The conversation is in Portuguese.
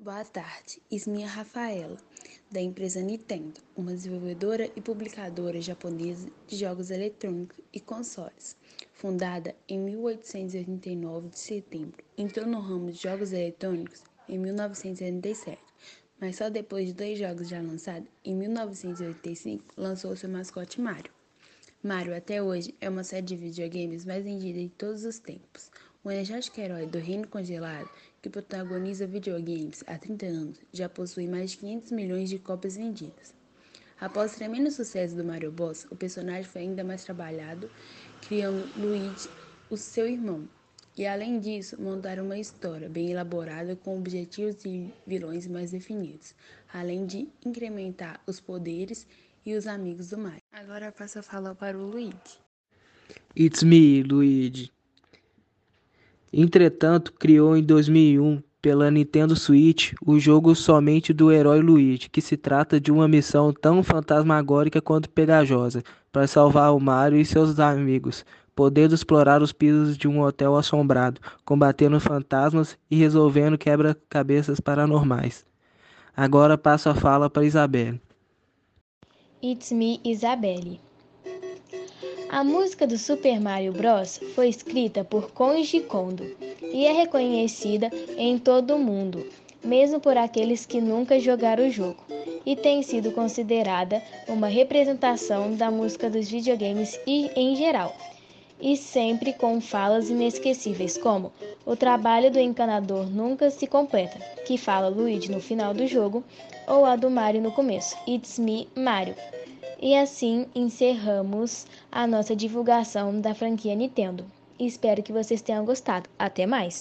Boa tarde, Isminha Rafaela, da empresa Nintendo, uma desenvolvedora e publicadora japonesa de jogos eletrônicos e consoles. Fundada em 1889 de setembro, entrou no ramo de jogos eletrônicos em 1977, mas só depois de dois jogos já lançados, em 1985, lançou seu mascote Mario. Mario até hoje é uma série de videogames mais vendida de todos os tempos. O energético herói do Reino Congelado, que protagoniza videogames há 30 anos, já possui mais de 500 milhões de cópias vendidas. Após o tremendo sucesso do Mario Bros, o personagem foi ainda mais trabalhado, criando Luigi, o seu irmão. E além disso, montaram uma história bem elaborada com objetivos e vilões mais definidos, além de incrementar os poderes e os amigos do Mario. Agora passo a falar para o Luigi. It's me, Luigi. Entretanto, criou em 2001 pela Nintendo Switch o jogo somente do herói Luigi, que se trata de uma missão tão fantasmagórica quanto pegajosa, para salvar o Mario e seus amigos, podendo explorar os pisos de um hotel assombrado, combatendo fantasmas e resolvendo quebra-cabeças paranormais. Agora passo a fala para Isabelle. It's me, Isabelle. A música do Super Mario Bros. foi escrita por Koji Kondo e é reconhecida em todo o mundo, mesmo por aqueles que nunca jogaram o jogo, e tem sido considerada uma representação da música dos videogames em geral, e sempre com falas inesquecíveis como o trabalho do encanador nunca se completa, que fala Luigi no final do jogo, ou a do Mario no começo, It's me, Mario. E assim encerramos a nossa divulgação da franquia Nintendo. Espero que vocês tenham gostado. Até mais!